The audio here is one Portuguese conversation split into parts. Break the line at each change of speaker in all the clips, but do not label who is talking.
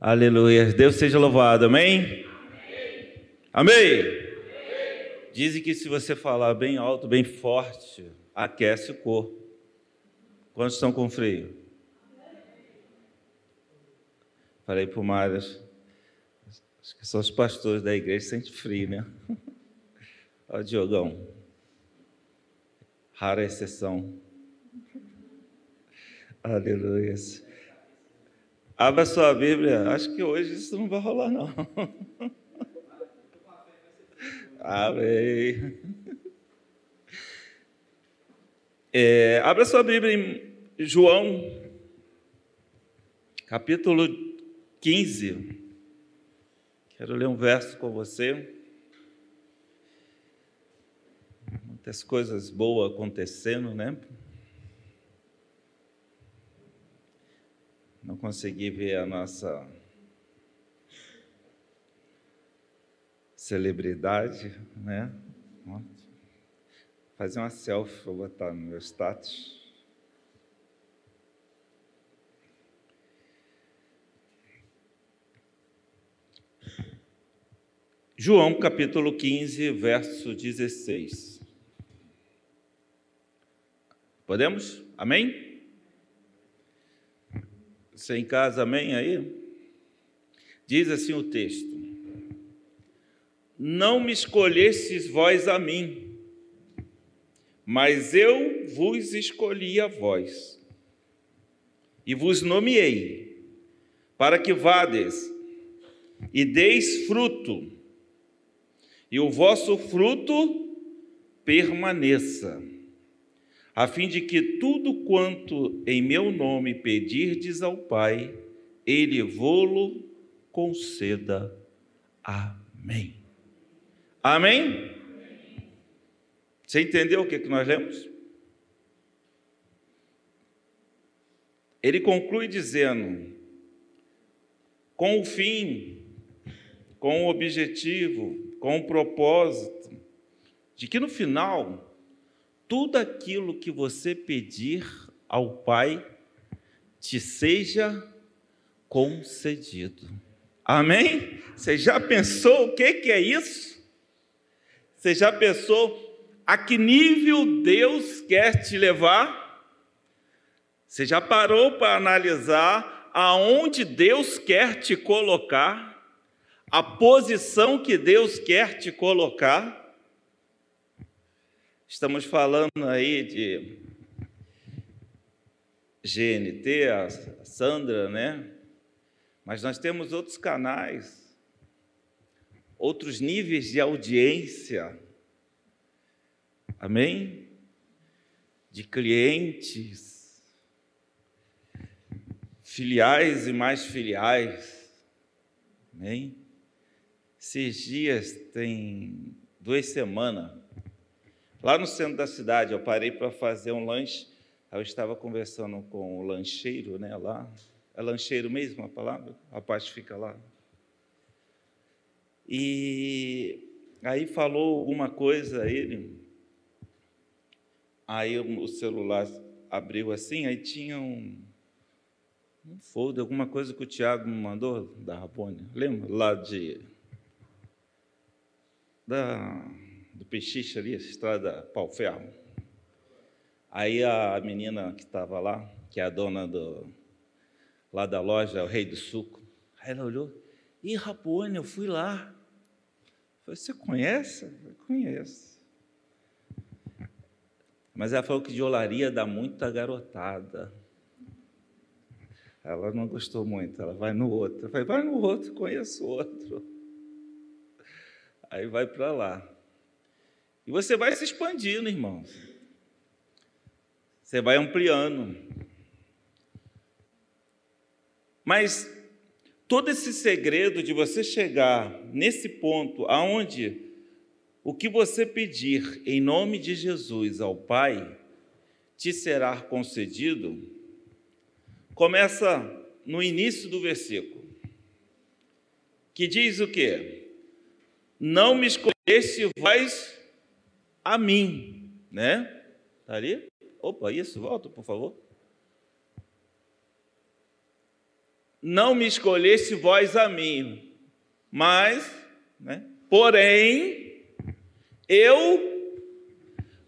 Aleluia. Deus seja louvado. Amém? Amém. Amém. Dizem que se você falar bem alto, bem forte, aquece o corpo. Quantos estão com frio? Falei para o Mário, acho que são os pastores da igreja sentem frio, né? Olha o Diogão. Rara exceção. Aleluia. Abra sua Bíblia. Acho que hoje isso não vai rolar, não. Amém. É, abra sua Bíblia em João, capítulo 15. Quero ler um verso com você. Muitas coisas boas acontecendo, né? Não consegui ver a nossa celebridade, né? Fazer uma selfie, vou botar no meu status. João capítulo 15, verso 16. Podemos? Amém? Você em casa, amém aí? Diz assim o texto: Não me escolhestes vós a mim, mas eu vos escolhi a vós, e vos nomeei, para que vades e deis fruto, e o vosso fruto permaneça a fim de que tudo quanto em meu nome pedirdes ao Pai, Ele vô-lo conceda. Amém. Amém? Você entendeu o que, que nós lemos? Ele conclui dizendo: com o fim, com o objetivo, com o propósito, de que no final tudo aquilo que você pedir ao Pai te seja concedido. Amém? Você já pensou o que, que é isso? Você já pensou a que nível Deus quer te levar? Você já parou para analisar aonde Deus quer te colocar? A posição que Deus quer te colocar? Estamos falando aí de GNT, a Sandra, né? Mas nós temos outros canais, outros níveis de audiência. Amém? De clientes, filiais e mais filiais. Amém? Esses dias, tem duas semanas, Lá no centro da cidade, eu parei para fazer um lanche. Eu estava conversando com o lancheiro, né, lá. É lancheiro mesmo a palavra? A parte fica lá. E aí falou alguma coisa ele. Aí o celular abriu assim, aí tinha um, um folder, alguma coisa que o Tiago me mandou da Rabone. Lembra? Lá de. Da do Pechiche ali, estrada pau ferro. Aí a menina que estava lá, que é a dona do, lá da loja, o Rei do Suco, aí ela olhou, ih, Rapone, eu fui lá. Falei, você conhece? Eu conheço. Mas ela falou que de olaria dá muita garotada. Ela não gostou muito, ela vai no outro. Eu falei, vai no outro, conheço outro. Aí vai para lá. E você vai se expandindo, irmãos. Você vai ampliando. Mas todo esse segredo de você chegar nesse ponto aonde o que você pedir em nome de Jesus ao Pai te será concedido, começa no início do versículo, que diz o quê? Não me escolheste vós a mim, né? Tá ali? Opa, isso, volta, por favor. não me escolheste vós a mim, mas, né, porém, eu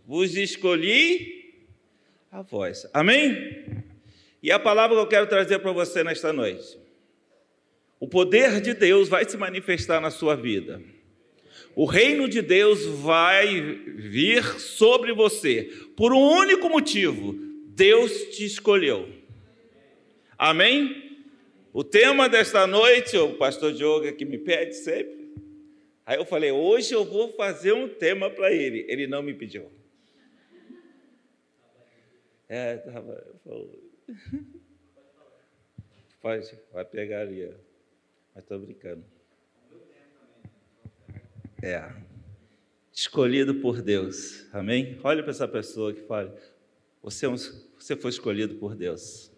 vos escolhi a vós. Amém? E a palavra que eu quero trazer para você nesta noite. O poder de Deus vai se manifestar na sua vida. O reino de Deus vai vir sobre você por um único motivo: Deus te escolheu. Amém? O tema desta noite, o pastor Diogo que me pede sempre. Aí eu falei: hoje eu vou fazer um tema para ele. Ele não me pediu. É, tava, falou. Pode, vai pegar ali, mas estou brincando. É. Escolhido por Deus. Amém? Olha para essa pessoa que fala: você, é você foi escolhido por Deus.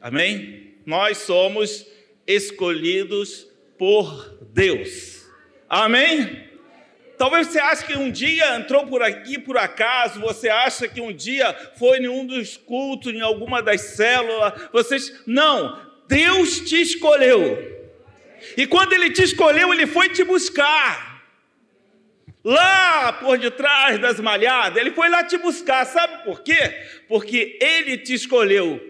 Amém? Nós somos escolhidos por Deus. Amém? Talvez você ache que um dia entrou por aqui por acaso, você acha que um dia foi em um dos cultos, em alguma das células, vocês não, Deus te escolheu. E quando ele te escolheu, ele foi te buscar. Lá por detrás das malhadas, ele foi lá te buscar. Sabe por quê? Porque ele te escolheu.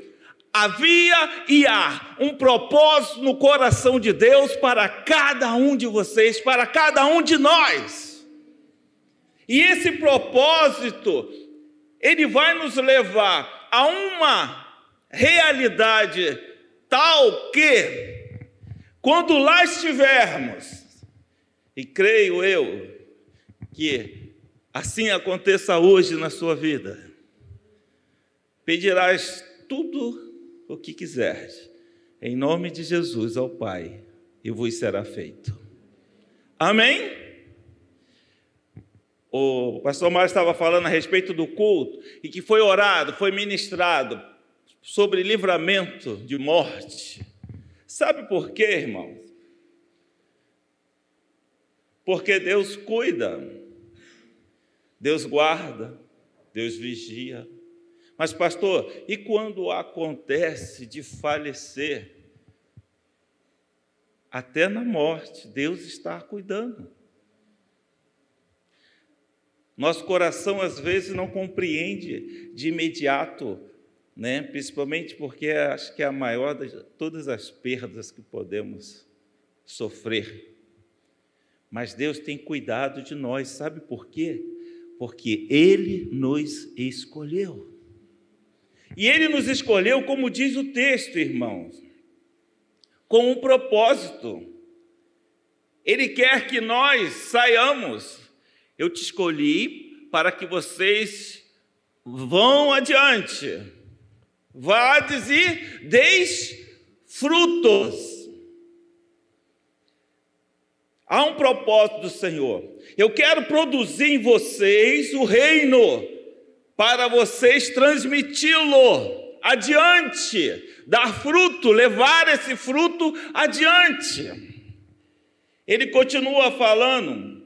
Havia e há um propósito no coração de Deus para cada um de vocês, para cada um de nós. E esse propósito, ele vai nos levar a uma realidade tal que quando lá estivermos, e creio eu que assim aconteça hoje na sua vida, pedirás tudo o que quiseres, em nome de Jesus ao Pai, e vos será feito. Amém? O pastor Mário estava falando a respeito do culto e que foi orado, foi ministrado sobre livramento de morte. Sabe por quê, irmãos? Porque Deus cuida, Deus guarda, Deus vigia. Mas, pastor, e quando acontece de falecer? Até na morte, Deus está cuidando. Nosso coração às vezes não compreende de imediato né? principalmente porque acho que é a maior de todas as perdas que podemos sofrer. Mas Deus tem cuidado de nós, sabe por quê? Porque Ele nos escolheu. E Ele nos escolheu, como diz o texto, irmãos, com um propósito. Ele quer que nós saiamos. Eu te escolhi para que vocês vão adiante Vades e deis frutos. Há um propósito do Senhor. Eu quero produzir em vocês o reino para vocês transmiti-lo adiante, dar fruto, levar esse fruto adiante. Ele continua falando,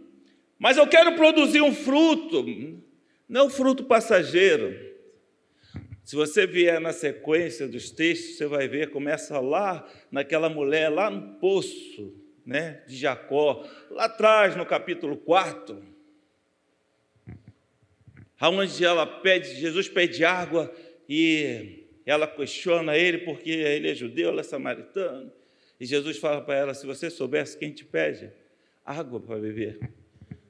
mas eu quero produzir um fruto, não fruto passageiro, se você vier na sequência dos textos, você vai ver, começa lá naquela mulher, lá no poço né, de Jacó, lá atrás no capítulo 4, aonde ela pede, Jesus pede água e ela questiona ele porque ele é judeu, ela é samaritana. E Jesus fala para ela: se você soubesse quem te pede água para beber,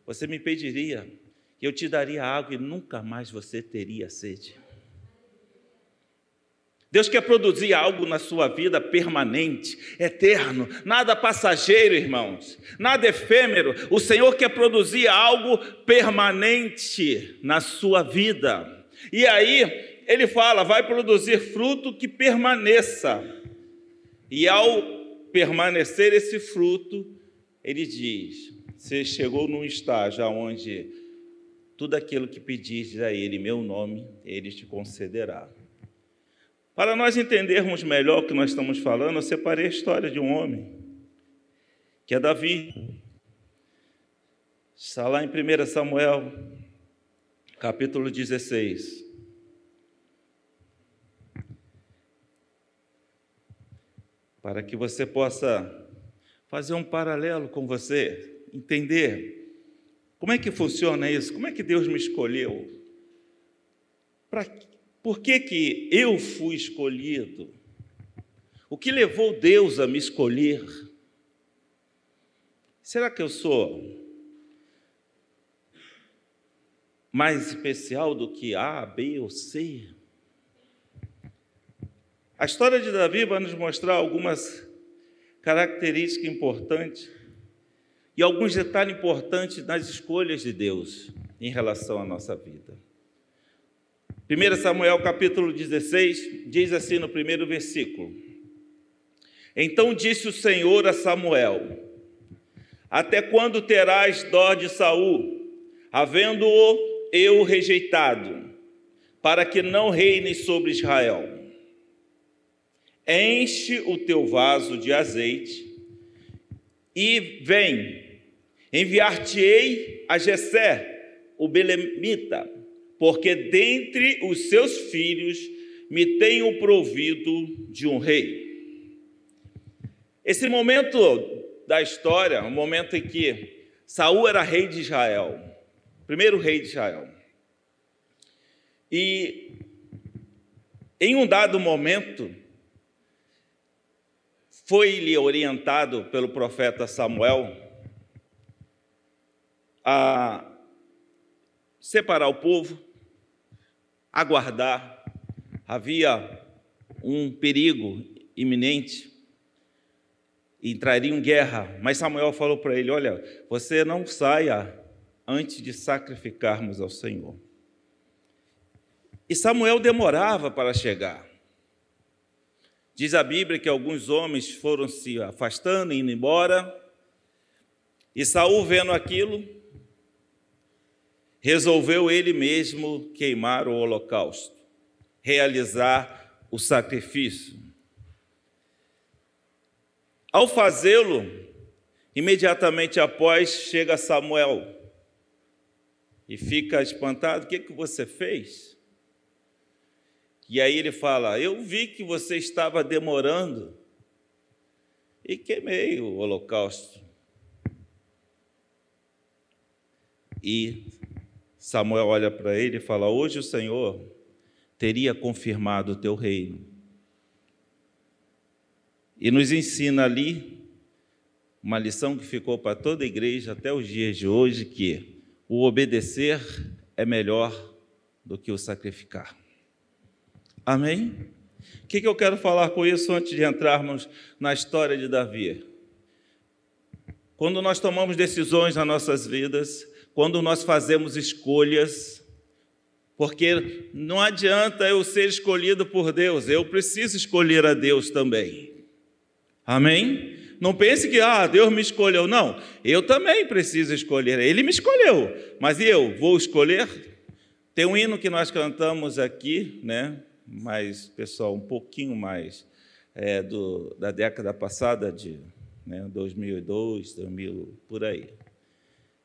você me pediria, que eu te daria água e nunca mais você teria sede. Deus quer produzir algo na sua vida permanente, eterno, nada passageiro, irmãos, nada efêmero. O Senhor quer produzir algo permanente na sua vida. E aí, ele fala: vai produzir fruto que permaneça. E ao permanecer esse fruto, ele diz: você chegou num estágio onde tudo aquilo que pedis a Ele, meu nome, Ele te concederá. Para nós entendermos melhor o que nós estamos falando, eu separei a história de um homem, que é Davi. Está lá em 1 Samuel, capítulo 16. para que você possa fazer um paralelo com você, entender como é que funciona isso, como é que Deus me escolheu, para, por que, que eu fui escolhido, o que levou Deus a me escolher. Será que eu sou mais especial do que A, B ou C? A história de Davi vai nos mostrar algumas características importantes e alguns detalhes importantes nas escolhas de Deus em relação à nossa vida. 1 Samuel capítulo 16 diz assim no primeiro versículo: Então disse o Senhor a Samuel: Até quando terás dó de Saul, havendo-o eu rejeitado, para que não reine sobre Israel. Enche o teu vaso de azeite e vem, enviar-te-ei a Jessé, o belemita, porque dentre os seus filhos me tenho provido de um rei. Esse momento da história, o um momento em que Saul era rei de Israel, primeiro rei de Israel. E em um dado momento, foi-lhe orientado pelo profeta Samuel a separar o povo, aguardar. Havia um perigo iminente, entraria em guerra, mas Samuel falou para ele: Olha, você não saia antes de sacrificarmos ao Senhor. E Samuel demorava para chegar. Diz a Bíblia que alguns homens foram se afastando, indo embora, e Saul, vendo aquilo, resolveu ele mesmo queimar o holocausto, realizar o sacrifício. Ao fazê-lo, imediatamente após chega Samuel e fica espantado: o que, que você fez? E aí ele fala: Eu vi que você estava demorando e queimei o holocausto. E Samuel olha para ele e fala: Hoje o Senhor teria confirmado o teu reino. E nos ensina ali uma lição que ficou para toda a igreja até os dias de hoje, que o obedecer é melhor do que o sacrificar. Amém? O que, eu quero falar com isso antes de entrarmos na história de Davi? Quando nós tomamos decisões nas nossas vidas, quando nós fazemos escolhas, porque não adianta eu ser escolhido por Deus, eu preciso escolher a Deus também. Amém? Não pense que, ah, Deus me escolheu. Não, eu também preciso escolher. Ele me escolheu, mas eu vou escolher? Tem um hino que nós cantamos aqui, né? Mas, pessoal, um pouquinho mais é, do, da década passada, de né, 2002, 2000, por aí.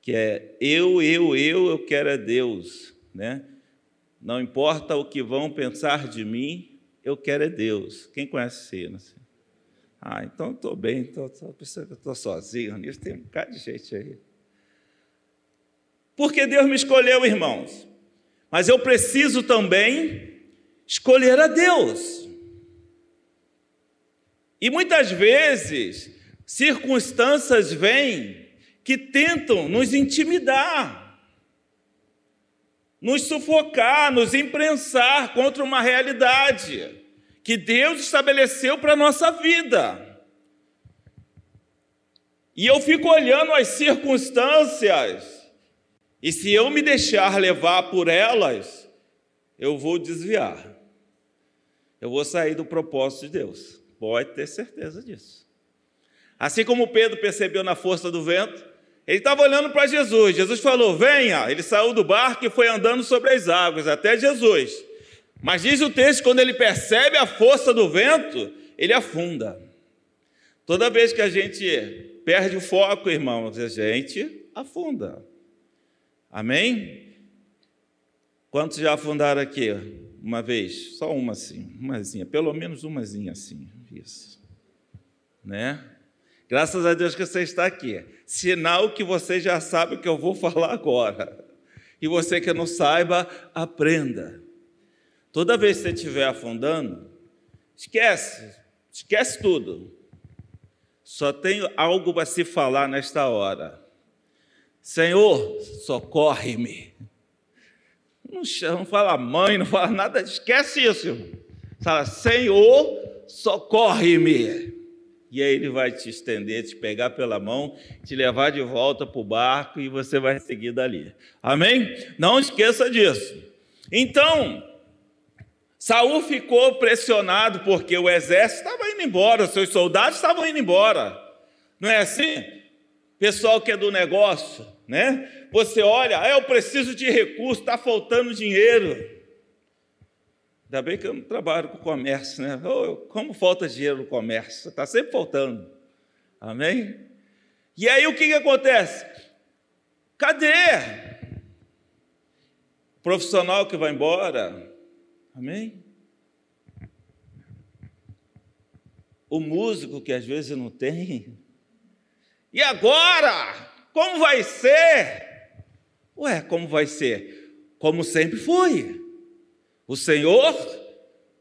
Que é eu, eu, eu, eu quero é Deus, né? Não importa o que vão pensar de mim, eu quero é Deus. Quem conhece hino? Assim? Ah, então estou bem, estou sozinho nisso, tem um bocado de gente aí. Porque Deus me escolheu, irmãos. Mas eu preciso também escolher a Deus. E muitas vezes, circunstâncias vêm que tentam nos intimidar, nos sufocar, nos imprensar contra uma realidade que Deus estabeleceu para a nossa vida. E eu fico olhando as circunstâncias, e se eu me deixar levar por elas, eu vou desviar. Eu vou sair do propósito de Deus. Pode ter certeza disso. Assim como Pedro percebeu na força do vento, ele estava olhando para Jesus. Jesus falou: Venha. Ele saiu do barco e foi andando sobre as águas até Jesus. Mas diz o texto: quando ele percebe a força do vento, ele afunda. Toda vez que a gente perde o foco, irmãos, a gente afunda. Amém? Quantos já afundaram aqui? Uma vez? Só uma assim, umazinha, pelo menos umazinha assim. Isso. né? Graças a Deus que você está aqui. Sinal que você já sabe o que eu vou falar agora. E você que não saiba, aprenda. Toda vez que você estiver afundando, esquece, esquece tudo. Só tem algo para se falar nesta hora. Senhor, socorre-me. Não, não fala mãe, não fala nada, esquece isso. Fala, Senhor, socorre-me. E aí ele vai te estender, te pegar pela mão, te levar de volta para o barco e você vai seguir dali. Amém? Não esqueça disso. Então, Saul ficou pressionado porque o exército estava indo embora, seus soldados estavam indo embora. Não é assim? Pessoal que é do negócio, né? Você olha, ah, eu preciso de recurso, está faltando dinheiro. Ainda bem que eu não trabalho com comércio, né? Oh, como falta dinheiro no comércio? Está sempre faltando. Amém? E aí o que, que acontece? Cadê? O profissional que vai embora. Amém? O músico que às vezes não tem. E agora? Como vai ser? Ué, como vai ser? Como sempre foi. O Senhor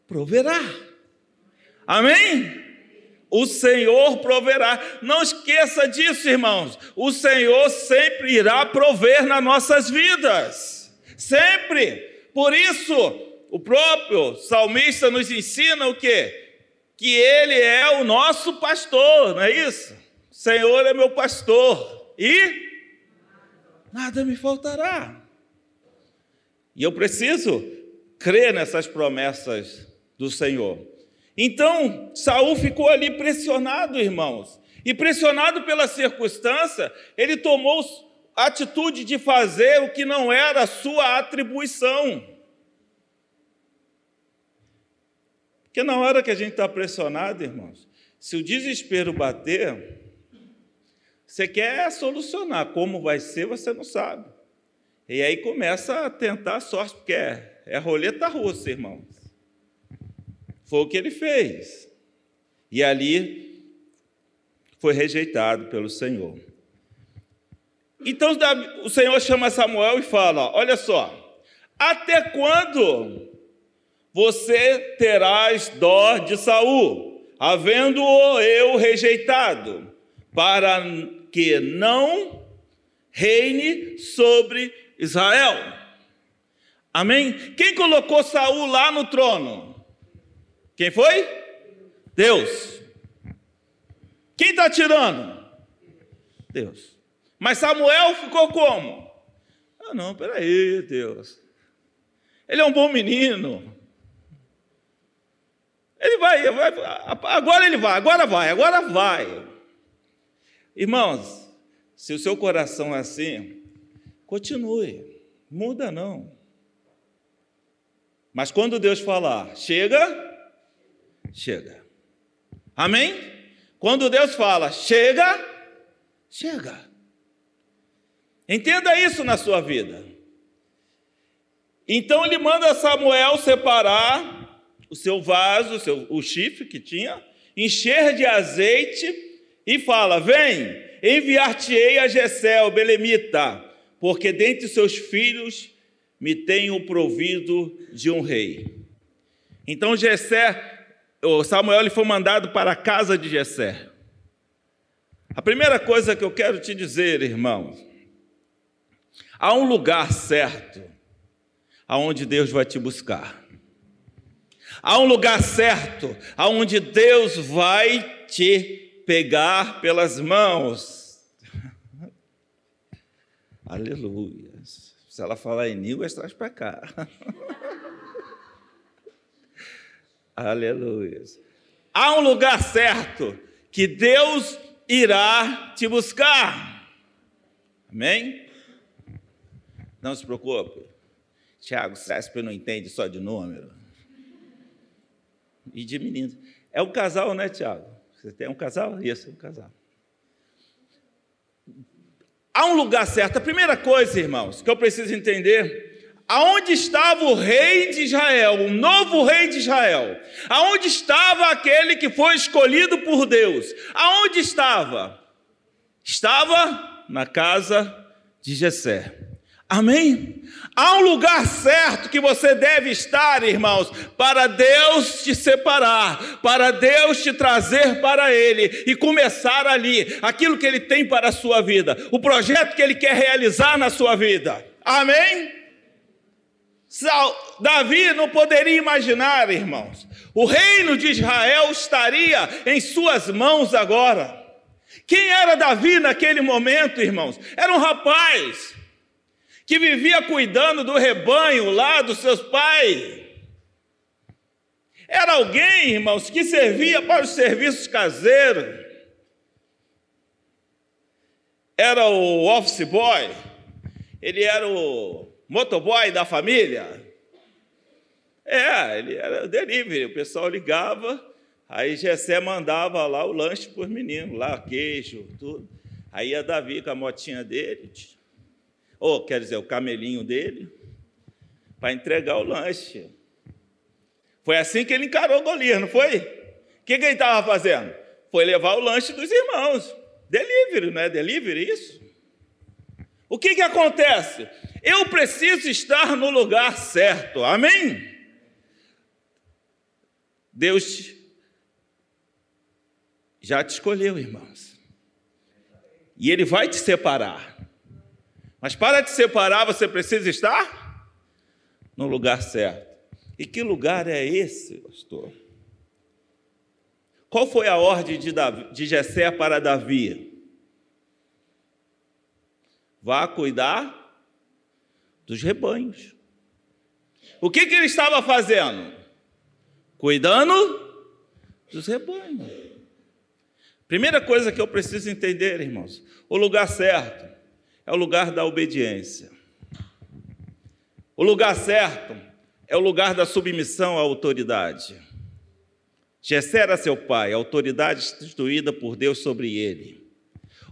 proverá. Amém? O Senhor proverá. Não esqueça disso, irmãos. O Senhor sempre irá prover nas nossas vidas. Sempre. Por isso, o próprio salmista nos ensina o quê? Que ele é o nosso pastor, não é isso? O Senhor é meu pastor e nada me faltará. E eu preciso crer nessas promessas do Senhor. Então, Saul ficou ali pressionado, irmãos. E pressionado pela circunstância, ele tomou a atitude de fazer o que não era sua atribuição. Porque na hora que a gente está pressionado, irmãos, se o desespero bater, você quer solucionar. Como vai ser, você não sabe. E aí começa a tentar a sorte, porque é é roleta russa, irmãos. Foi o que ele fez. E ali foi rejeitado pelo Senhor. Então o Senhor chama Samuel e fala: Olha só, até quando você terás dó de Saul, havendo-o eu rejeitado, para que não reine sobre Israel? Amém? Quem colocou Saul lá no trono? Quem foi? Deus. Quem está tirando? Deus. Mas Samuel ficou como? Ah, não, peraí, Deus. Ele é um bom menino. Ele vai, vai, agora ele vai, agora vai, agora vai. Irmãos, se o seu coração é assim, continue, muda não. Mas quando Deus falar, chega, chega. Amém? Quando Deus fala, chega, chega. Entenda isso na sua vida. Então ele manda Samuel separar o seu vaso, o, seu, o chifre que tinha, encher de azeite e fala: Vem, enviar-te-ei a Jessé, o belemita, porque dentre seus filhos me tenho provido de um rei. Então Jessé, Samuel foi mandado para a casa de Jessé. A primeira coisa que eu quero te dizer, irmãos, há um lugar certo aonde Deus vai te buscar. Há um lugar certo aonde Deus vai te pegar pelas mãos. Aleluia. Se ela falar em línguas, traz para cá. Aleluia. Há um lugar certo que Deus irá te buscar. Amém? Não se preocupe. Tiago Césper não entende só de número. E de meninos. É um casal, né, Tiago? Você tem um casal? Isso, é um casal. Há um lugar certo. A primeira coisa, irmãos, que eu preciso entender, Aonde estava o rei de Israel, o novo rei de Israel? Aonde estava aquele que foi escolhido por Deus? Aonde estava? Estava na casa de Jessé. Amém? Há um lugar certo que você deve estar, irmãos, para Deus te separar, para Deus te trazer para Ele e começar ali aquilo que Ele tem para a sua vida, o projeto que Ele quer realizar na sua vida. Amém? Davi não poderia imaginar, irmãos, o reino de Israel estaria em suas mãos agora. Quem era Davi naquele momento, irmãos? Era um rapaz que vivia cuidando do rebanho lá dos seus pais. Era alguém, irmãos, que servia para os serviços caseiros. Era o office boy, ele era o motoboy da família. É, ele era delivery, o pessoal ligava, aí Jessé mandava lá o lanche para os meninos, lá, queijo, tudo. Aí ia Davi com a motinha dele, ou quer dizer, o camelinho dele, para entregar o lanche. Foi assim que ele encarou Golias, não foi? O que, que ele estava fazendo? Foi levar o lanche dos irmãos. Delivery, não é delivery isso? O que, que acontece? Eu preciso estar no lugar certo, amém? Deus já te escolheu, irmãos, e Ele vai te separar, mas para te separar você precisa estar no lugar certo. E que lugar é esse, pastor? Qual foi a ordem de, Davi, de Jessé para Davi? Vá cuidar dos rebanhos. O que, que ele estava fazendo? Cuidando dos rebanhos. Primeira coisa que eu preciso entender, irmãos: o lugar certo é o lugar da obediência. O lugar certo é o lugar da submissão à autoridade. Jessé era seu pai, a autoridade instituída por Deus sobre ele.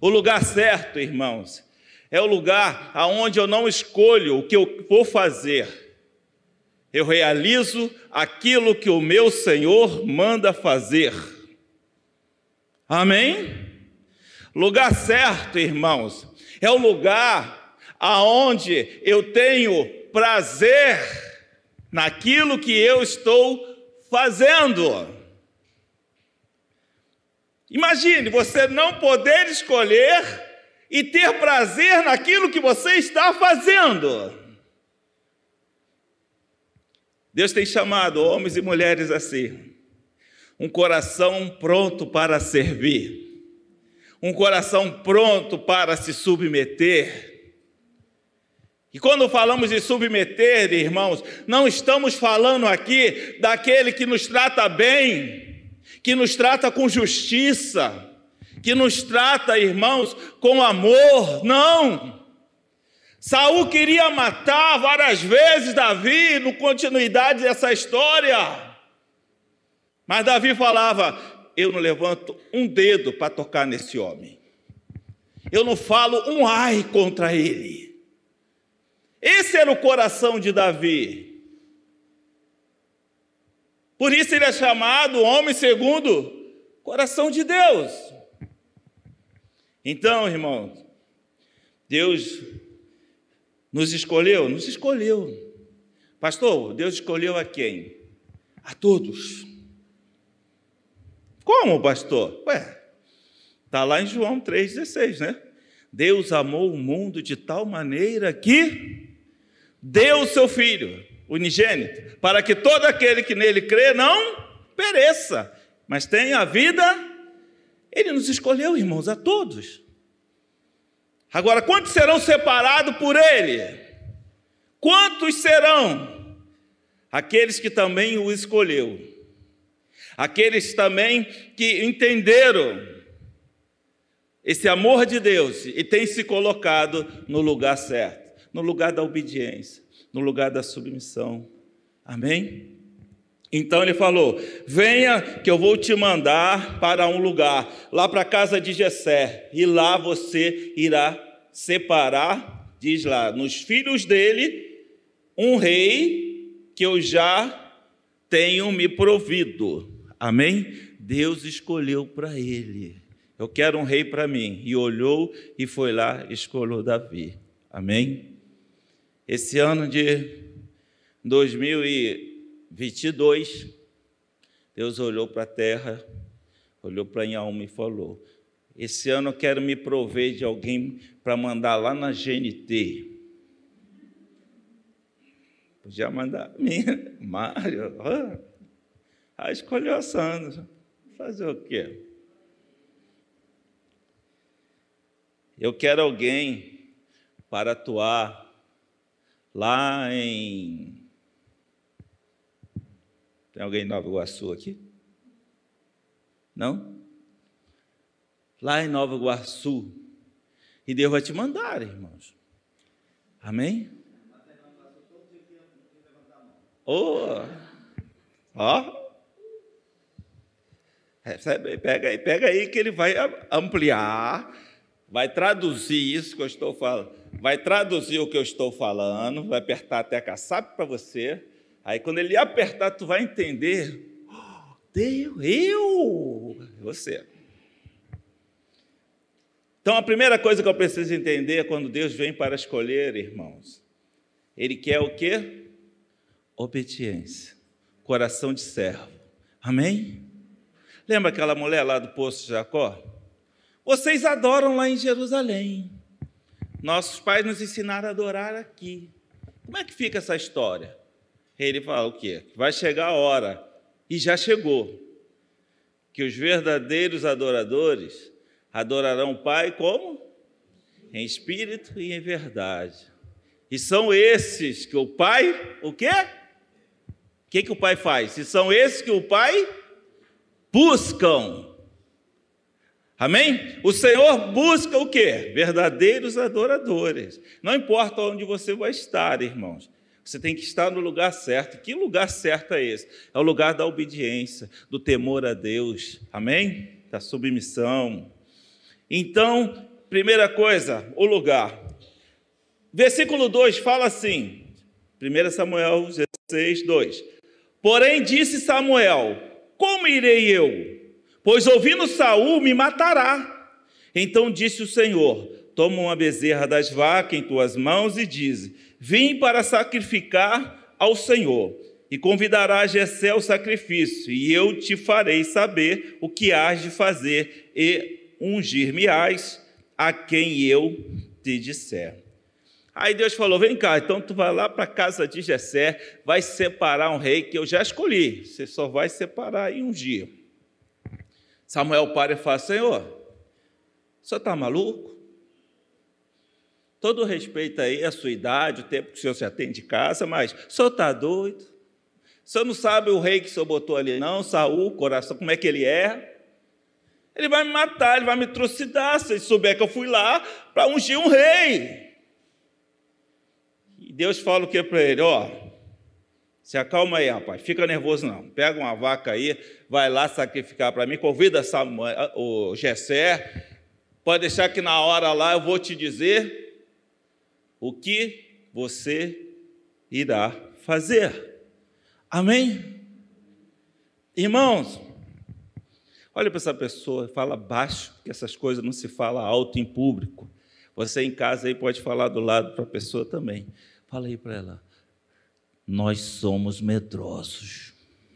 O lugar certo, irmãos, é o lugar aonde eu não escolho o que eu vou fazer. Eu realizo aquilo que o meu Senhor manda fazer. Amém? Lugar certo, irmãos, é o lugar aonde eu tenho prazer naquilo que eu estou fazendo. Imagine você não poder escolher e ter prazer naquilo que você está fazendo. Deus tem chamado homens e mulheres assim, um coração pronto para servir, um coração pronto para se submeter. E quando falamos de submeter, irmãos, não estamos falando aqui daquele que nos trata bem, que nos trata com justiça, que nos trata, irmãos, com amor. Não. Saul queria matar várias vezes Davi, no continuidade dessa história. Mas Davi falava: Eu não levanto um dedo para tocar nesse homem. Eu não falo um ai contra ele. Esse era o coração de Davi. Por isso ele é chamado homem segundo coração de Deus. Então, irmãos, Deus nos escolheu? Nos escolheu. Pastor, Deus escolheu a quem? A todos. Como, pastor? Ué, está lá em João 3,16, né? Deus amou o mundo de tal maneira que deu o seu Filho, unigênito, para que todo aquele que nele crê não pereça, mas tenha a vida ele nos escolheu, irmãos, a todos. Agora, quantos serão separados por Ele? Quantos serão? Aqueles que também o escolheu. Aqueles também que entenderam esse amor de Deus e têm se colocado no lugar certo, no lugar da obediência, no lugar da submissão. Amém? Então ele falou: Venha, que eu vou te mandar para um lugar, lá para a casa de Jessé, e lá você irá separar, diz lá, nos filhos dele, um rei que eu já tenho me provido. Amém? Deus escolheu para ele. Eu quero um rei para mim. E olhou e foi lá, escolheu Davi. Amém? Esse ano de 2022, Deus olhou para a terra, olhou para a alma e falou: Esse ano eu quero me prover de alguém para mandar lá na GNT. Podia mandar minha, Mário. Ah, escolheu a Sandra. Fazer o quê? Eu quero alguém para atuar lá em. Tem alguém em Nova Iguaçu aqui? Não? Lá em Nova Iguaçu. E Deus vai te mandar, irmãos. Amém? Oh, ó. Pega aí, pega aí que ele vai ampliar, vai traduzir isso que eu estou falando, vai traduzir o que eu estou falando, vai apertar até a caçapa para você. Aí quando ele apertar, tu vai entender. Oh, Deus, eu, você. Então a primeira coisa que eu preciso entender é quando Deus vem para escolher, irmãos, Ele quer o quê? Obediência, coração de servo. Amém? Lembra aquela mulher lá do poço de Jacó? Vocês adoram lá em Jerusalém. Nossos pais nos ensinaram a adorar aqui. Como é que fica essa história? Ele fala o quê? Vai chegar a hora, e já chegou, que os verdadeiros adoradores adorarão o Pai como? Em espírito e em verdade. E são esses que o Pai, o quê? O que, que o Pai faz? E são esses que o Pai buscam. Amém? O Senhor busca o quê? Verdadeiros adoradores. Não importa onde você vai estar, irmãos. Você tem que estar no lugar certo. Que lugar certo é esse? É o lugar da obediência, do temor a Deus. Amém? Da submissão. Então, primeira coisa, o lugar. Versículo 2 fala assim, 1 Samuel 16, 2. Porém disse Samuel: como irei eu? Pois ouvindo Saul me matará. Então disse o Senhor: Toma uma bezerra das vacas em tuas mãos e diz: Vim para sacrificar ao Senhor. E convidará Jessé ao sacrifício, e eu te farei saber o que hás de fazer, e ungir-me-ás a quem eu te disser. Aí Deus falou: Vem cá, então tu vai lá para a casa de Jessé, vai separar um rei que eu já escolhi. Você só vai separar em um dia. Samuel para e fala: Senhor, senhor está maluco? Todo respeito aí à sua idade, o tempo que o senhor se atende de casa, mas o senhor está doido? O senhor não sabe o rei que o senhor botou ali, não? Saul, coração, como é que ele é? Ele vai me matar, ele vai me trucidar se ele souber que eu fui lá para ungir um rei. Deus fala o que para ele? Ó, se acalma aí, rapaz, fica nervoso não. Pega uma vaca aí, vai lá sacrificar para mim, convida Samuel, o Gessé, pode deixar que na hora lá eu vou te dizer o que você irá fazer. Amém? Irmãos, olha para essa pessoa, fala baixo, que essas coisas não se fala alto em público. Você em casa aí pode falar do lado para a pessoa também. Fala aí para ela. Nós somos medrosos.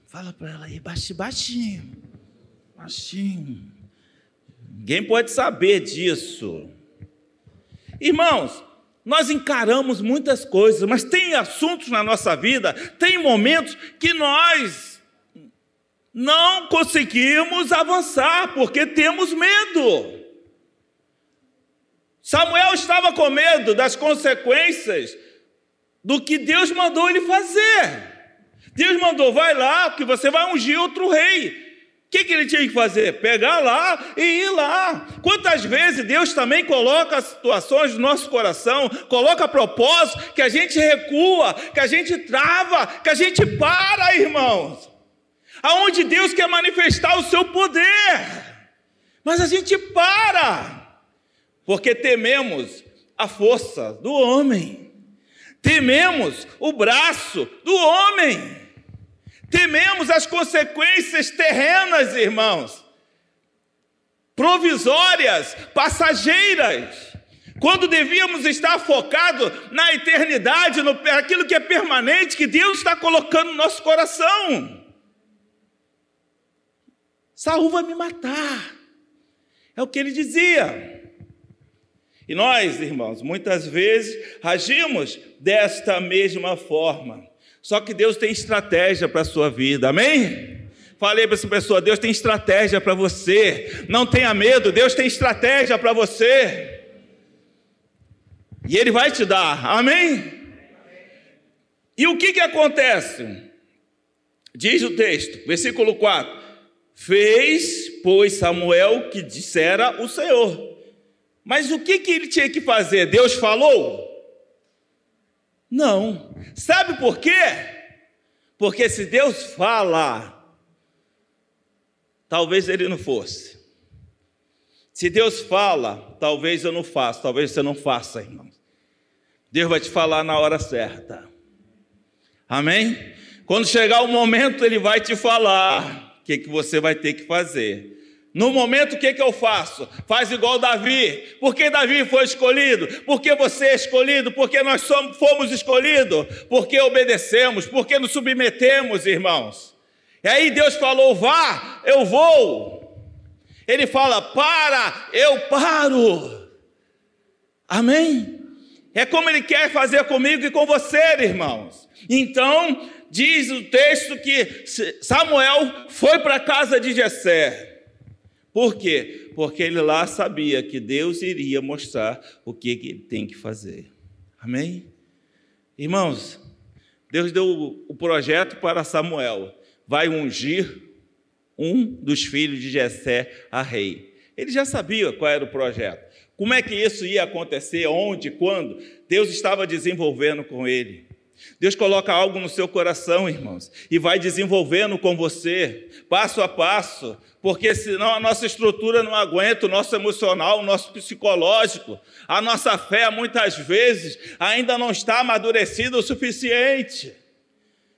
Fala para ela aí, baixinho, baixinho. Baixinho. Ninguém pode saber disso. Irmãos, nós encaramos muitas coisas, mas tem assuntos na nossa vida, tem momentos que nós não conseguimos avançar porque temos medo. Samuel estava com medo das consequências do que Deus mandou ele fazer. Deus mandou, vai lá, que você vai ungir outro rei. O que, que ele tinha que fazer? Pegar lá e ir lá. Quantas vezes Deus também coloca situações do nosso coração, coloca propósitos que a gente recua, que a gente trava, que a gente para, irmãos. Aonde Deus quer manifestar o seu poder. Mas a gente para, porque tememos a força do homem tememos o braço do homem, tememos as consequências terrenas, irmãos, provisórias, passageiras, quando devíamos estar focados na eternidade, no aquilo que é permanente, que Deus está colocando no nosso coração. Saul vai me matar. É o que ele dizia. E nós, irmãos, muitas vezes agimos desta mesma forma. Só que Deus tem estratégia para a sua vida, amém? Falei para essa pessoa: Deus tem estratégia para você. Não tenha medo, Deus tem estratégia para você. E Ele vai te dar, amém? E o que, que acontece? Diz o texto, versículo 4: Fez, pois, Samuel que dissera o Senhor. Mas o que, que ele tinha que fazer? Deus falou? Não. Sabe por quê? Porque se Deus fala, talvez ele não fosse. Se Deus fala, talvez eu não faça, talvez você não faça, irmão. Deus vai te falar na hora certa. Amém? Quando chegar o momento, Ele vai te falar o que, que você vai ter que fazer. No momento, o que, que eu faço? Faz igual Davi. Por que Davi foi escolhido? Porque você é escolhido? Porque nós somos, fomos escolhidos? Porque obedecemos? Porque nos submetemos, irmãos? E aí Deus falou: vá, eu vou. Ele fala: para, eu paro. Amém? É como Ele quer fazer comigo e com você, irmãos. Então, diz o texto que Samuel foi para a casa de Jessé. Por quê? Porque ele lá sabia que Deus iria mostrar o que ele tem que fazer. Amém? Irmãos, Deus deu o projeto para Samuel. Vai ungir um dos filhos de Jessé a rei. Ele já sabia qual era o projeto. Como é que isso ia acontecer, onde, quando? Deus estava desenvolvendo com ele. Deus coloca algo no seu coração, irmãos, e vai desenvolvendo com você, passo a passo, porque senão a nossa estrutura não aguenta, o nosso emocional, o nosso psicológico, a nossa fé, muitas vezes, ainda não está amadurecida o suficiente.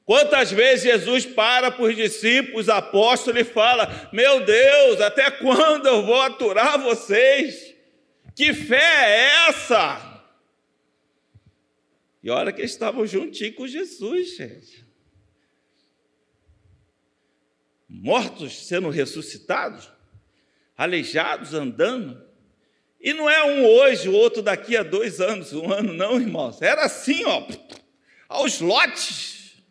Quantas vezes Jesus para para os discípulos, apóstolos, e fala: Meu Deus, até quando eu vou aturar vocês? Que fé é essa? E olha que estavam juntinho com Jesus, gente. Mortos sendo ressuscitados, aleijados andando. E não é um hoje, o outro daqui a dois anos, um ano, não, irmãos. Era assim, ó, aos lotes.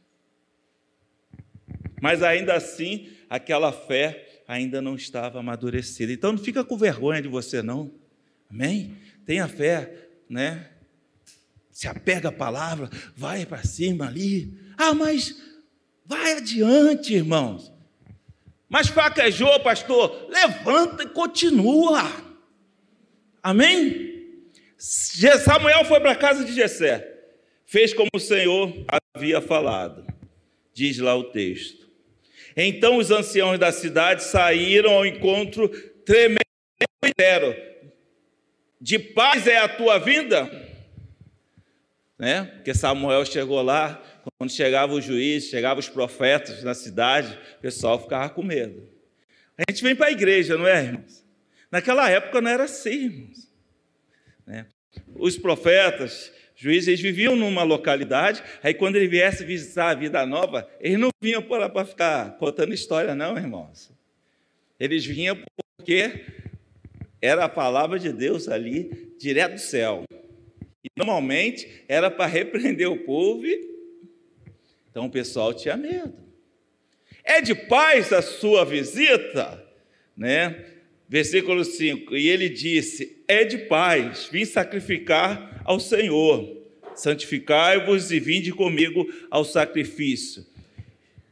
Mas ainda assim, aquela fé ainda não estava amadurecida. Então não fica com vergonha de você, não. Amém? Tenha fé, né? Se apega à palavra, vai para cima ali. Ah, mas vai adiante, irmãos. Mas fraquejou, pastor, levanta e continua. Amém? Samuel foi para a casa de Jessé, fez como o Senhor havia falado. Diz lá o texto. Então os anciãos da cidade saíram ao encontro tremendo e disseram: De paz é a tua vinda? Né? Porque Samuel chegou lá, quando chegava o juiz, chegavam os profetas na cidade, o pessoal ficava com medo. A gente vem para a igreja, não é, irmãos? Naquela época não era assim, irmãos. Né? Os profetas, juízes, eles viviam numa localidade, aí quando ele viesse visitar a vida nova, eles não vinham para ficar contando história, não, irmãos. Eles vinham porque era a palavra de Deus ali, direto do céu. E normalmente era para repreender o povo, e... então o pessoal tinha medo. É de paz a sua visita? Né? Versículo 5: E ele disse: É de paz, vim sacrificar ao Senhor. Santificai-vos e vinde comigo ao sacrifício.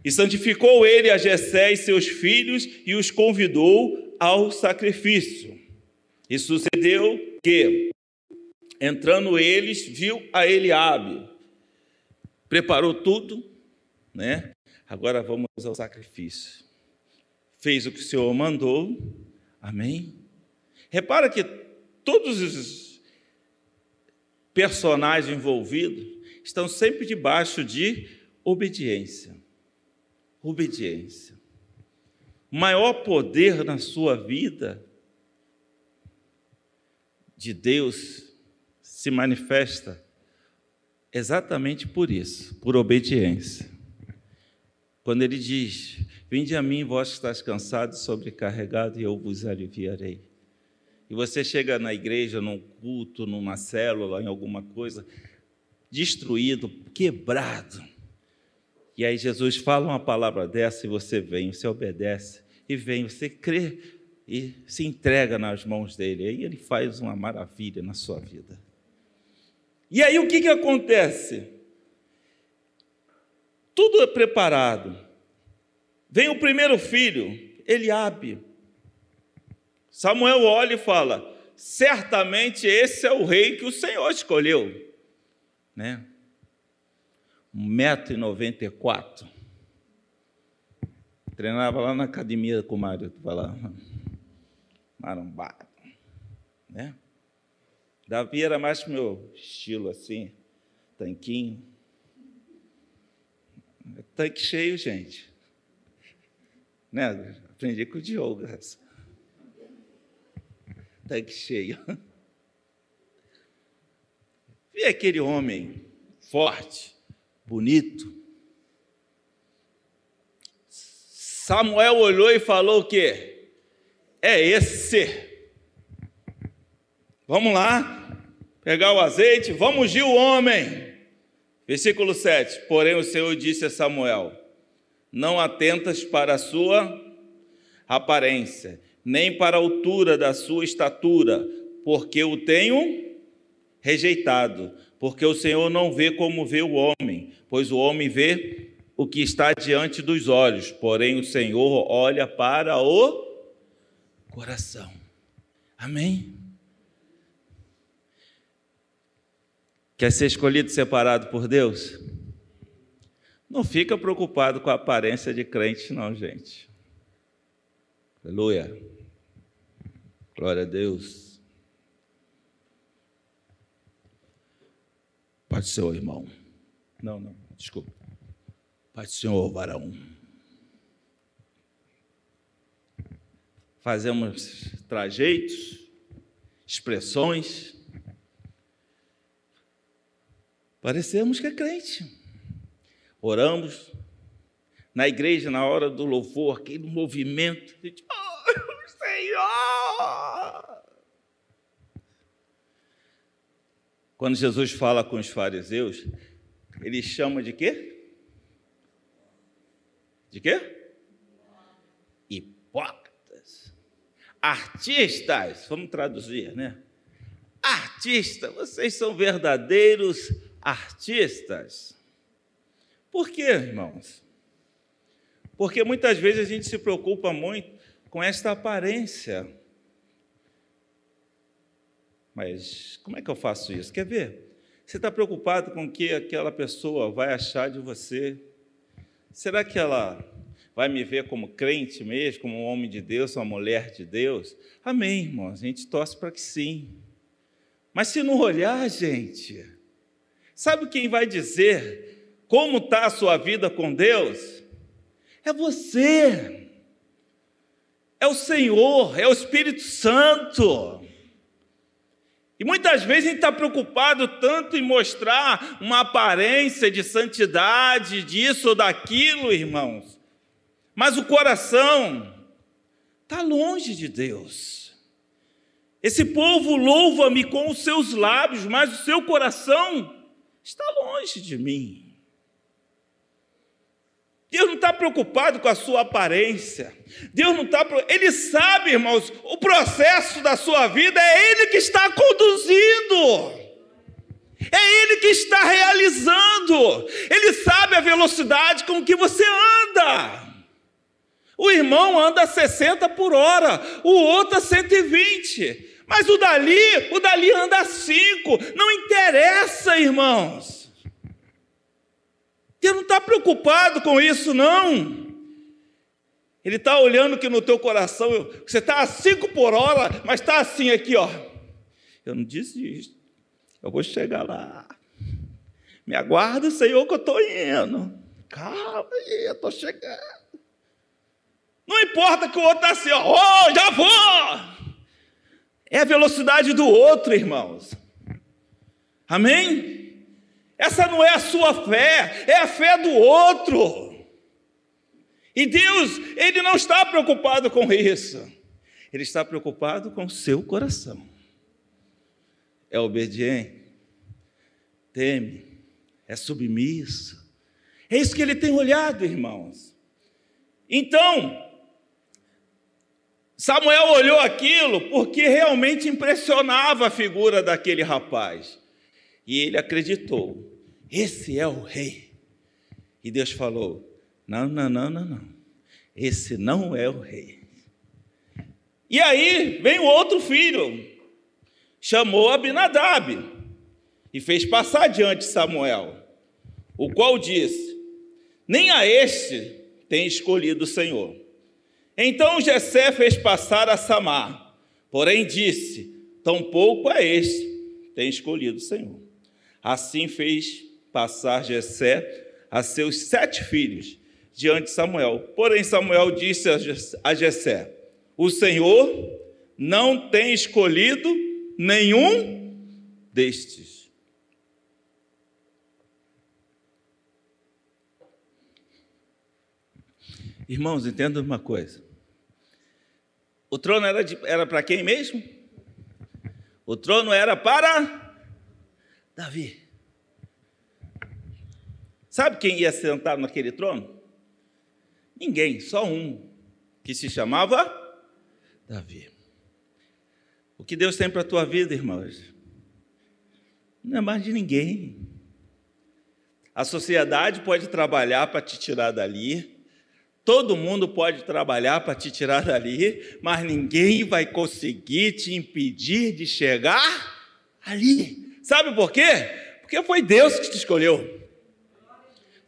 E santificou ele a Jessé e seus filhos e os convidou ao sacrifício. E sucedeu que, Entrando eles, viu a Eliabe. Preparou tudo, né? Agora vamos ao sacrifício. Fez o que o Senhor mandou. Amém? Repara que todos os personagens envolvidos estão sempre debaixo de obediência. Obediência. O maior poder na sua vida de Deus se manifesta exatamente por isso, por obediência. Quando ele diz: Vinde a mim, vós que estáis cansados e sobrecarregados, e eu vos aliviarei. E você chega na igreja, num culto, numa célula, em alguma coisa, destruído, quebrado. E aí Jesus fala uma palavra dessa e você vem, você obedece e vem, você crê e se entrega nas mãos dele. Aí ele faz uma maravilha na sua vida. E aí o que, que acontece? Tudo é preparado. Vem o primeiro filho, Eliabe. Samuel olha e fala: certamente esse é o rei que o Senhor escolheu. Né? 1,94m. Treinava lá na academia com o Mário, vai lá, marombado. Né? Davi era mais meu estilo assim, tanquinho. Tanque cheio, gente. Né? Aprendi com o Diogo. Tanque cheio. Vi aquele homem forte, bonito. Samuel olhou e falou o quê? É esse. Vamos lá, pegar o azeite, vamos ungir o homem. Versículo 7. Porém o Senhor disse a Samuel: Não atentas para a sua aparência, nem para a altura da sua estatura, porque o tenho rejeitado. Porque o Senhor não vê como vê o homem, pois o homem vê o que está diante dos olhos, porém o Senhor olha para o coração. Amém? Quer ser escolhido separado por Deus? Não fica preocupado com a aparência de crente, não, gente. Aleluia. Glória a Deus. Pode ser o irmão. Não, não, desculpa. Pai do Senhor, varão. Fazemos trajeitos, expressões. Parecemos que é crente. Oramos. Na igreja, na hora do louvor, aquele movimento. A gente, oh, Senhor! Quando Jesus fala com os fariseus, ele chama de quê? De quê? Hipócritas. Artistas, vamos traduzir, né? Artistas, vocês são verdadeiros artistas. Por quê, irmãos? Porque muitas vezes a gente se preocupa muito com esta aparência. Mas como é que eu faço isso? Quer ver? Você está preocupado com o que aquela pessoa vai achar de você? Será que ela vai me ver como crente mesmo, como um homem de Deus, uma mulher de Deus? Amém, irmãos. A gente torce para que sim. Mas se não olhar, gente, sabe quem vai dizer como está a sua vida com Deus? É você. É o Senhor, é o Espírito Santo. E muitas vezes a gente está preocupado tanto em mostrar uma aparência de santidade, disso ou daquilo, irmãos. Mas o coração está longe de Deus. Esse povo louva-me com os seus lábios, mas o seu coração está longe de mim. Deus não está preocupado com a sua aparência. Deus não está. Ele sabe, irmãos, o processo da sua vida é Ele que está conduzindo. É Ele que está realizando. Ele sabe a velocidade com que você anda. O irmão anda a 60 por hora, o outro a 120. Mas o dali, o dali anda 5. Não interessa, irmãos. Deus não está preocupado com isso, não. Ele está olhando que no teu coração, você está a cinco por hora, mas está assim aqui, ó. Eu não desisto. Eu vou chegar lá. Me aguarda, Senhor, que eu estou indo. Calma aí, eu estou chegando. Não importa que o outro está assim, ó, oh, já vou. É a velocidade do outro, irmãos. Amém? Essa não é a sua fé, é a fé do outro. E Deus, Ele não está preocupado com isso. Ele está preocupado com o seu coração. É obediente, teme, é submisso. É isso que ele tem olhado, irmãos. Então, Samuel olhou aquilo porque realmente impressionava a figura daquele rapaz. E ele acreditou: esse é o rei. E Deus falou: não, não, não, não, não. Esse não é o rei. E aí vem o outro filho, chamou Abinadab e fez passar diante Samuel, o qual disse: Nem a este tem escolhido o Senhor. Então Jessé fez passar a Samar, porém disse: Tampouco a este tem escolhido o Senhor. Assim fez passar Jessé a seus sete filhos diante de Samuel. Porém Samuel disse a Jessé: O Senhor não tem escolhido nenhum destes. Irmãos, entenda uma coisa. O trono era para quem mesmo? O trono era para Davi. Sabe quem ia sentar naquele trono? Ninguém, só um, que se chamava Davi. O que Deus tem para a tua vida, irmãos? Não é mais de ninguém. A sociedade pode trabalhar para te tirar dali, Todo mundo pode trabalhar para te tirar dali, mas ninguém vai conseguir te impedir de chegar ali. Sabe por quê? Porque foi Deus que te escolheu.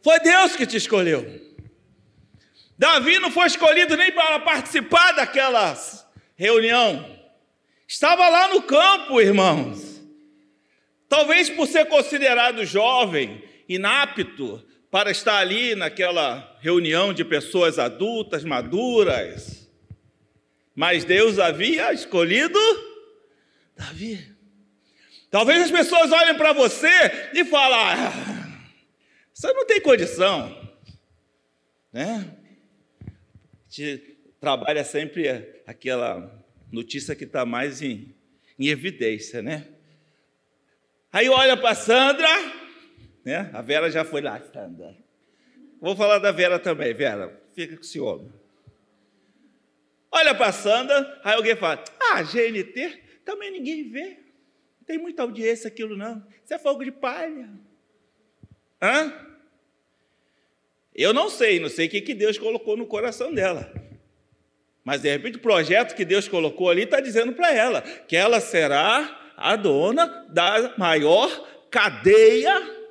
Foi Deus que te escolheu. Davi não foi escolhido nem para participar daquela reunião. Estava lá no campo, irmãos. Talvez por ser considerado jovem, inapto, para estar ali naquela reunião de pessoas adultas, maduras. Mas Deus havia escolhido Davi. Talvez as pessoas olhem para você e falem: ah, você não tem condição, né? Te trabalha sempre aquela notícia que está mais em, em evidência, né? Aí olha para Sandra, né? A Vera já foi lá. Vou falar da Vera também, Vera, fica com senhor. Olha para a Sandra, aí alguém fala: Ah, GNT, também ninguém vê. Não tem muita audiência aquilo, não. Isso é fogo de palha. Hã? Eu não sei, não sei o que, que Deus colocou no coração dela. Mas de repente o projeto que Deus colocou ali está dizendo para ela que ela será a dona da maior cadeia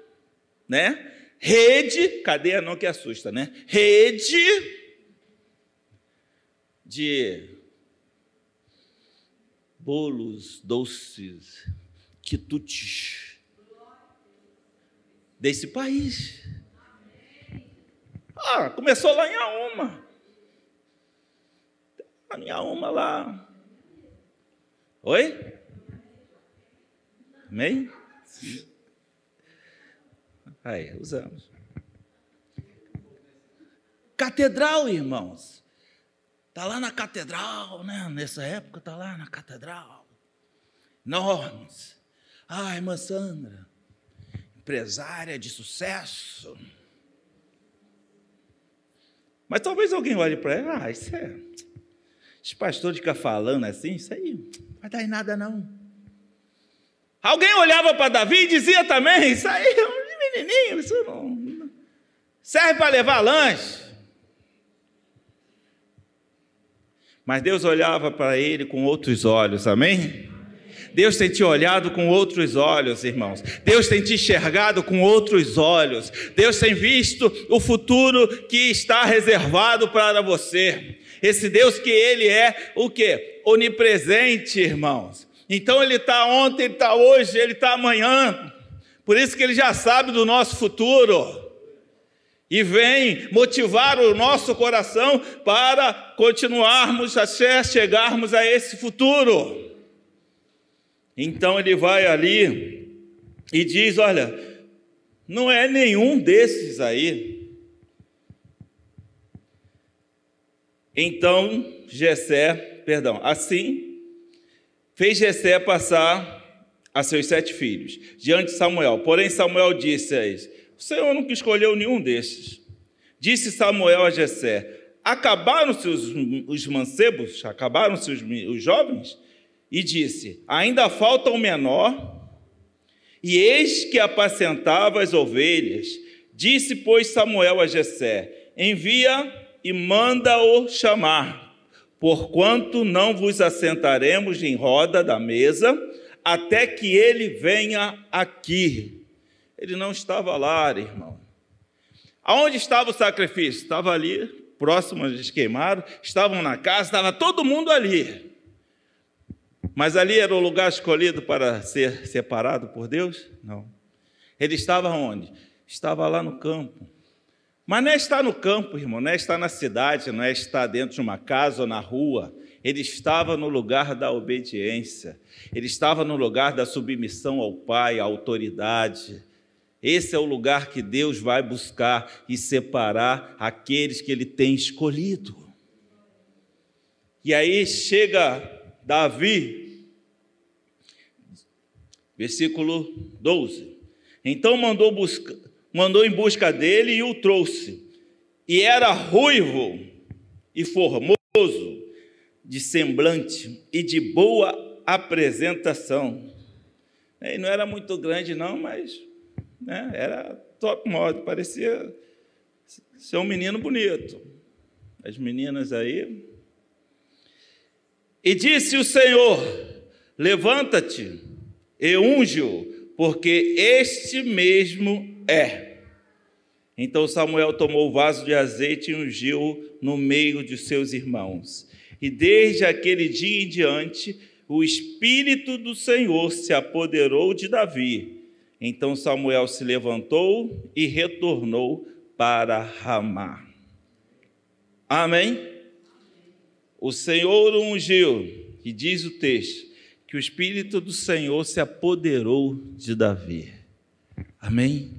né? Rede, cadeia não que assusta, né? Rede de bolos doces, quitutes desse país. Ah, começou lá em Auma. Em Auma lá. Oi? Amém? Sim. Aí, usamos. Catedral, irmãos. Está lá na catedral, né? Nessa época está lá na catedral. Enormes. Ah, irmã Sandra, empresária de sucesso. Mas talvez alguém olhe para ela, ah, isso é. Esse pastor fica falando assim, isso aí não vai dar em nada, não. Alguém olhava para Davi e dizia também, isso aí pequenininho, isso não serve para levar lanche. Mas Deus olhava para ele com outros olhos, amém? Deus tem te olhado com outros olhos, irmãos. Deus tem te enxergado com outros olhos. Deus tem visto o futuro que está reservado para você. Esse Deus que Ele é o que? Onipresente, irmãos. Então Ele está ontem, Ele está hoje, Ele está amanhã Por isso que ele já sabe do nosso futuro. E vem motivar o nosso coração para continuarmos até chegarmos a esse futuro. Então ele vai ali e diz: Olha, não é nenhum desses aí. Então Jessé, perdão, assim fez Jessé passar a seus sete filhos diante de Samuel. Porém Samuel disse a eles: O Senhor nunca escolheu nenhum desses. Disse Samuel a Jessé: Acabaram-se os, os mancebos? Acabaram-se os, os jovens? E disse: Ainda falta o menor. E eis que apacentava as ovelhas. Disse, pois, Samuel a Jessé: Envia e manda-o chamar, porquanto não vos assentaremos em roda da mesa, até que ele venha aqui. Ele não estava lá, irmão. Aonde estava o sacrifício? Estava ali, próximo eles queimaram, estavam na casa, estava todo mundo ali. Mas ali era o lugar escolhido para ser separado por Deus? Não. Ele estava onde? Estava lá no campo. Mas não é estar no campo, irmão, não é estar na cidade, não é estar dentro de uma casa ou na rua. Ele estava no lugar da obediência, ele estava no lugar da submissão ao Pai, à autoridade. Esse é o lugar que Deus vai buscar e separar aqueles que ele tem escolhido. E aí chega Davi, versículo 12. Então mandou buscar mandou em busca dele e o trouxe. E era ruivo e formoso, de semblante e de boa apresentação. E não era muito grande, não, mas né, era top modo, parecia ser um menino bonito. As meninas aí. E disse o Senhor: Levanta-te e unge-o, porque este mesmo é. Então Samuel tomou o vaso de azeite e ungiu no meio de seus irmãos. E desde aquele dia em diante, o Espírito do Senhor se apoderou de Davi. Então Samuel se levantou e retornou para Ramá. Amém? O Senhor ungiu, e diz o texto, que o Espírito do Senhor se apoderou de Davi. Amém?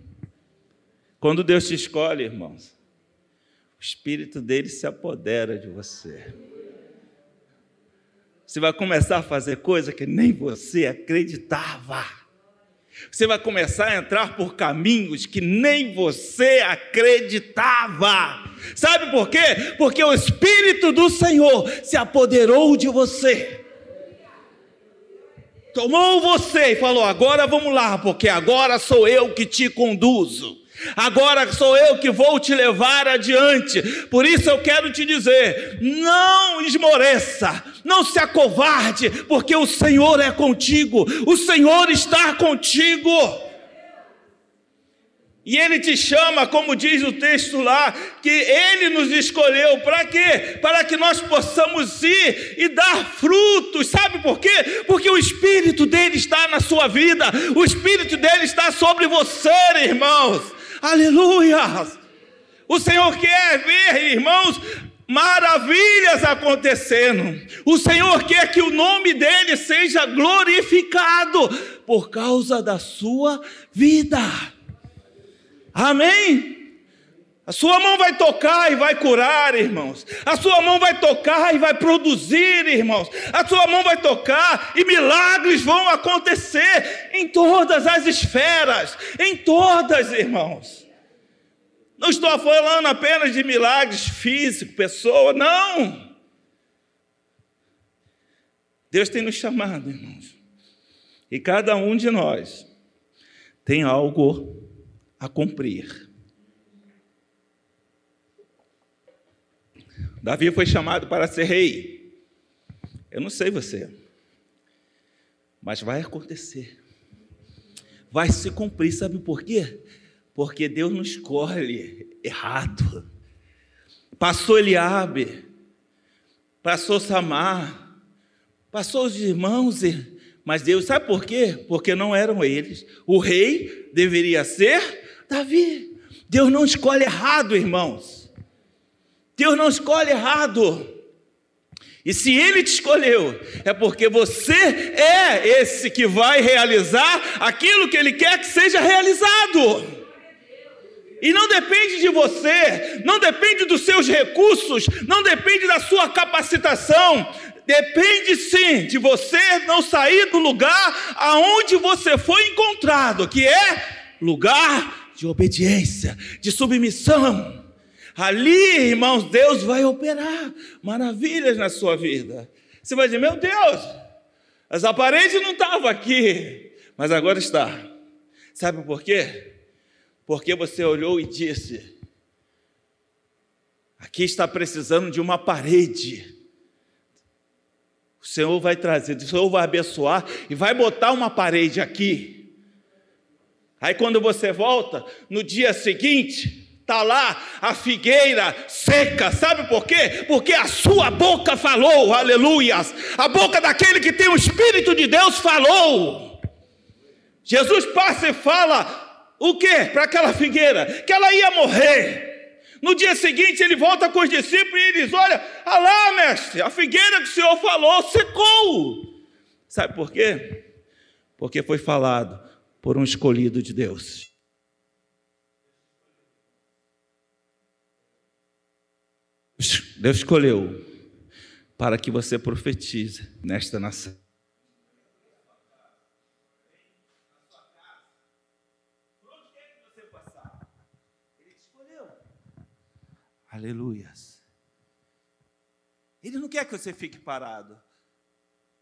Quando Deus te escolhe, irmãos, o Espírito dele se apodera de você. Você vai começar a fazer coisa que nem você acreditava. Você vai começar a entrar por caminhos que nem você acreditava. Sabe por quê? Porque o Espírito do Senhor se apoderou de você tomou você e falou: agora vamos lá, porque agora sou eu que te conduzo. Agora sou eu que vou te levar adiante. Por isso eu quero te dizer: não esmoreça, não se acovarde, porque o Senhor é contigo, o Senhor está contigo. E ele te chama, como diz o texto lá, que ele nos escolheu para quê? Para que nós possamos ir e dar frutos. Sabe por quê? Porque o espírito dele está na sua vida, o espírito dele está sobre você, irmãos. Aleluia! O Senhor quer ver, irmãos, maravilhas acontecendo. O Senhor quer que o nome dele seja glorificado por causa da sua vida. Amém? A sua mão vai tocar e vai curar, irmãos. A sua mão vai tocar e vai produzir, irmãos. A sua mão vai tocar e milagres vão acontecer em todas as esferas, em todas, irmãos. Não estou falando apenas de milagres físicos, pessoa, não. Deus tem nos chamado, irmãos. E cada um de nós tem algo a cumprir. Davi foi chamado para ser rei. Eu não sei você, mas vai acontecer. Vai se cumprir, sabe por quê? Porque Deus não escolhe errado. Passou Eliabe, passou Samar, passou os irmãos, Mas Deus, sabe por quê? Porque não eram eles. O rei deveria ser Davi. Deus não escolhe errado, irmãos. Deus não escolhe errado. E se ele te escolheu, é porque você é esse que vai realizar aquilo que ele quer que seja realizado. E não depende de você, não depende dos seus recursos, não depende da sua capacitação, depende sim de você não sair do lugar aonde você foi encontrado, que é lugar de obediência, de submissão. Ali, irmãos, Deus vai operar maravilhas na sua vida. Você vai dizer: Meu Deus, essa parede não estava aqui, mas agora está. Sabe por quê? Porque você olhou e disse: Aqui está precisando de uma parede. O Senhor vai trazer, o Senhor vai abençoar e vai botar uma parede aqui. Aí quando você volta, no dia seguinte, está lá a figueira seca, sabe por quê? Porque a sua boca falou, aleluias. A boca daquele que tem o Espírito de Deus falou. Jesus passa e fala o quê? Para aquela figueira? Que ela ia morrer. No dia seguinte, ele volta com os discípulos e eles: Olha, ah lá, mestre, a figueira que o Senhor falou secou. Sabe por quê? Porque foi falado por um escolhido de Deus. Deus escolheu para que você profetize nesta nação. Aleluias. Ele não quer que você fique parado.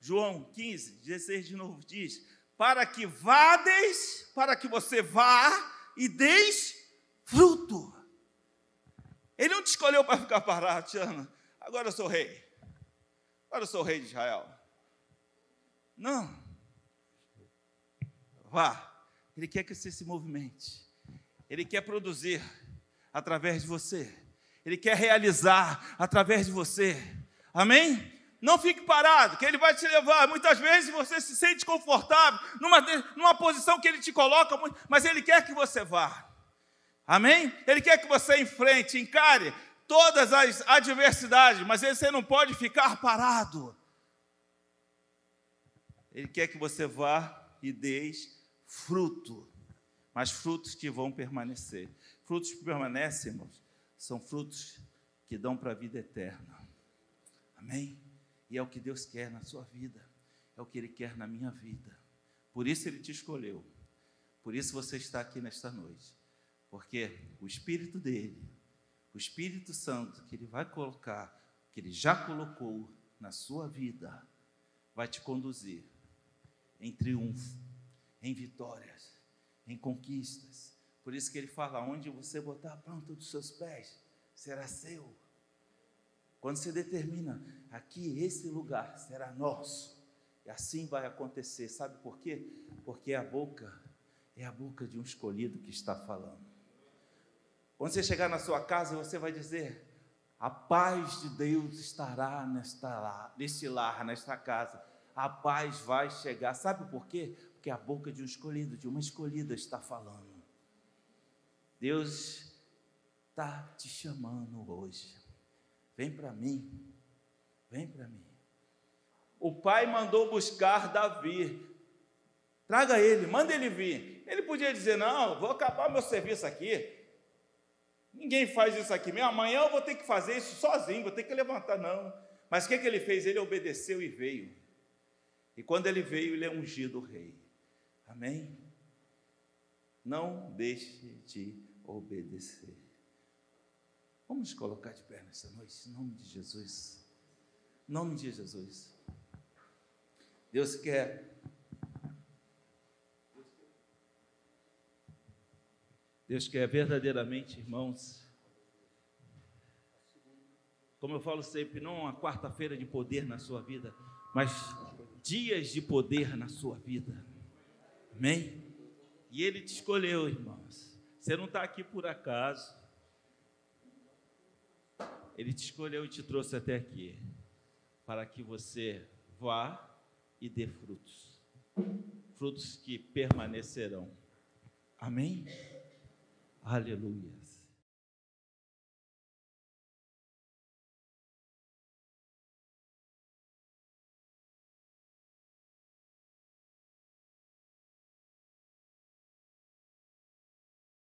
João 15, 16 de novo diz: Para que vades, para que você vá e deis fruto. Ele não te escolheu para ficar parado, Tiana. Agora eu sou rei. Agora eu sou rei de Israel. Não. Vá. Ele quer que você se movimente. Ele quer produzir através de você. Ele quer realizar através de você. Amém? Não fique parado, que Ele vai te levar. Muitas vezes você se sente confortável numa, numa posição que Ele te coloca, mas Ele quer que você vá. Amém? Ele quer que você enfrente, encare todas as adversidades, mas você não pode ficar parado. Ele quer que você vá e deis fruto, mas frutos que vão permanecer. Frutos que permanecem, irmãos, são frutos que dão para a vida eterna. Amém? E é o que Deus quer na sua vida, é o que Ele quer na minha vida. Por isso Ele te escolheu, por isso você está aqui nesta noite, porque o Espírito dele, o Espírito Santo que Ele vai colocar, que Ele já colocou na sua vida, vai te conduzir em triunfo, em vitórias, em conquistas por isso que ele fala: onde você botar a planta dos seus pés, será seu. Quando você determina, aqui, esse lugar será nosso. E assim vai acontecer. Sabe por quê? Porque a boca é a boca de um escolhido que está falando. Quando você chegar na sua casa, você vai dizer: a paz de Deus estará nesta, neste lar, nesta casa. A paz vai chegar. Sabe por quê? Porque a boca de um escolhido, de uma escolhida, está falando. Deus está te chamando hoje. Vem para mim, vem para mim. O pai mandou buscar Davi. Traga ele, manda ele vir. Ele podia dizer: Não, vou acabar meu serviço aqui. Ninguém faz isso aqui. Minha amanhã eu vou ter que fazer isso sozinho, vou ter que levantar. Não. Mas o que, que ele fez? Ele obedeceu e veio. E quando ele veio, ele é ungido rei. Amém? Não deixe de obedecer. Vamos colocar de pé nessa noite, em nome de Jesus. Em nome de Jesus. Deus quer. Deus quer verdadeiramente, irmãos. Como eu falo sempre, não uma quarta-feira de poder na sua vida, mas dias de poder na sua vida. Amém? E Ele te escolheu, irmãos. Você não está aqui por acaso. Ele te escolheu e te trouxe até aqui para que você vá e dê frutos.
frutos que permanecerão. Amém? Aleluia.